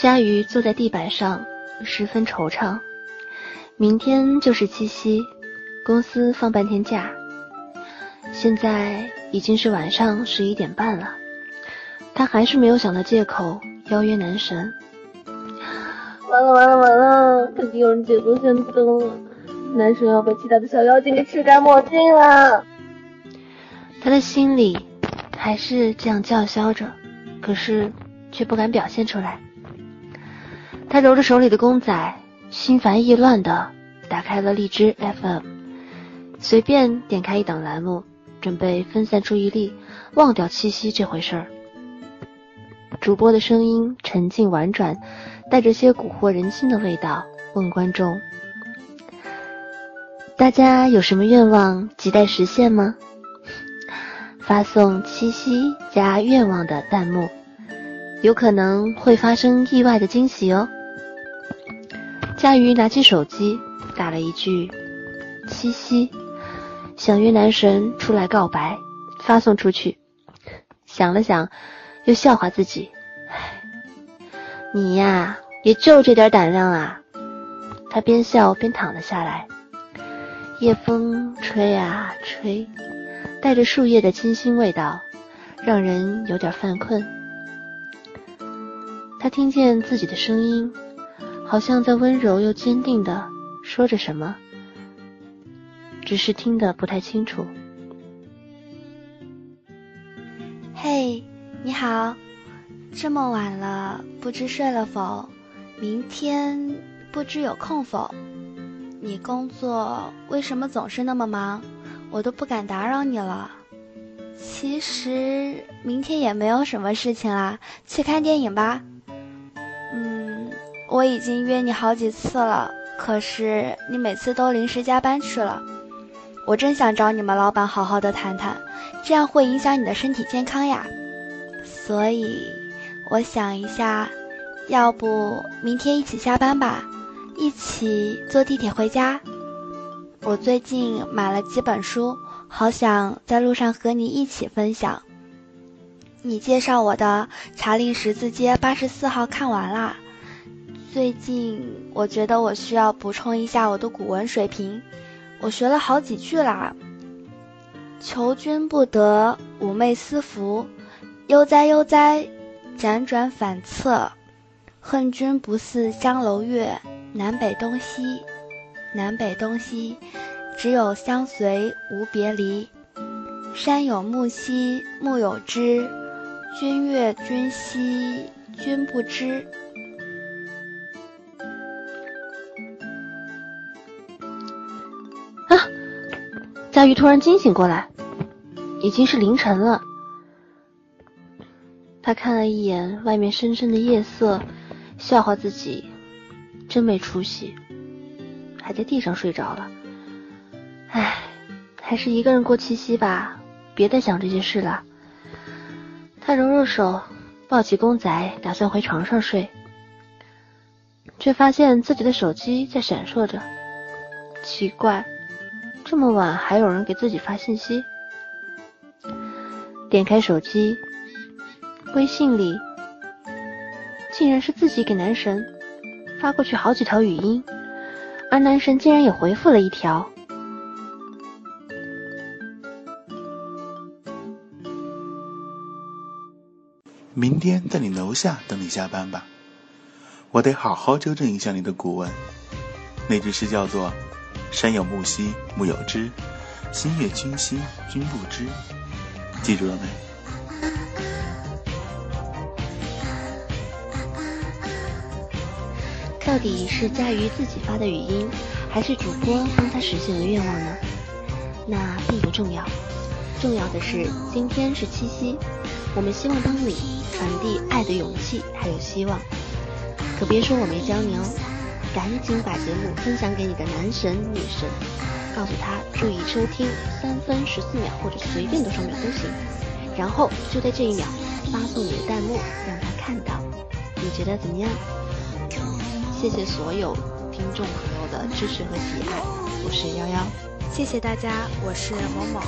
佳瑜坐在地板上，十分惆怅。明天就是七夕，公司放半天假。现在已经是晚上十一点半了，他还是没有想到借口邀约男神。完了完了完了，肯定有人捷足先登了，男神要被其他的小妖精给吃干抹净了。他的心里还是这样叫嚣着，可是却不敢表现出来。他揉着手里的公仔，心烦意乱的打开了荔枝 FM，随便点开一档栏目，准备分散注意力，忘掉七夕这回事儿。主播的声音沉静婉转，带着些蛊惑人心的味道，问观众：大家有什么愿望亟待实现吗？发送七夕加愿望的弹幕，有可能会发生意外的惊喜哦。佳瑜拿起手机，打了一句“七夕”，想约男神出来告白，发送出去。想了想，又笑话自己：“唉，你呀，也就这点胆量啊！”他边笑边躺了下来。夜风吹啊吹，带着树叶的清新味道，让人有点犯困。他听见自己的声音。好像在温柔又坚定的说着什么，只是听得不太清楚。嘿，你好，这么晚了，不知睡了否？明天不知有空否？你工作为什么总是那么忙？我都不敢打扰你了。其实明天也没有什么事情啦，去看电影吧。我已经约你好几次了，可是你每次都临时加班去了。我真想找你们老板好好的谈谈，这样会影响你的身体健康呀。所以我想一下，要不明天一起下班吧，一起坐地铁回家。我最近买了几本书，好想在路上和你一起分享。你介绍我的《查令十字街八十四号》看完啦。最近我觉得我需要补充一下我的古文水平，我学了好几句啦。求君不得，寤寐思服，悠哉悠哉，辗转反侧，恨君不似江楼月，南北东西，南北东西，只有相随无别离。山有木兮木有枝，君悦君兮君不知。佳瑜突然惊醒过来，已经是凌晨了。他看了一眼外面深深的夜色，笑话自己真没出息，还在地上睡着了。唉，还是一个人过七夕吧，别再想这些事了。他揉揉手，抱起公仔，打算回床上睡，却发现自己的手机在闪烁着，奇怪。这么晚还有人给自己发信息，点开手机，微信里竟然是自己给男神发过去好几条语音，而男神竟然也回复了一条：“明天在你楼下等你下班吧，我得好好纠正一下你的古文，那句诗叫做。”山有木兮木有枝，心悦君兮君不知。记住了没？到底是佳瑜自己发的语音，还是主播帮他实现了愿望呢？那并不重要，重要的是今天是七夕，我们希望帮你传递爱的勇气还有希望。可别说我没教你哦。赶紧把节目分享给你的男神女神，告诉他注意收听三分十四秒或者随便多少秒都行，然后就在这一秒发送你的弹幕让他看到，你觉得怎么样？谢谢所有听众朋友的支持和喜爱，我是幺幺，谢谢大家，我是某某。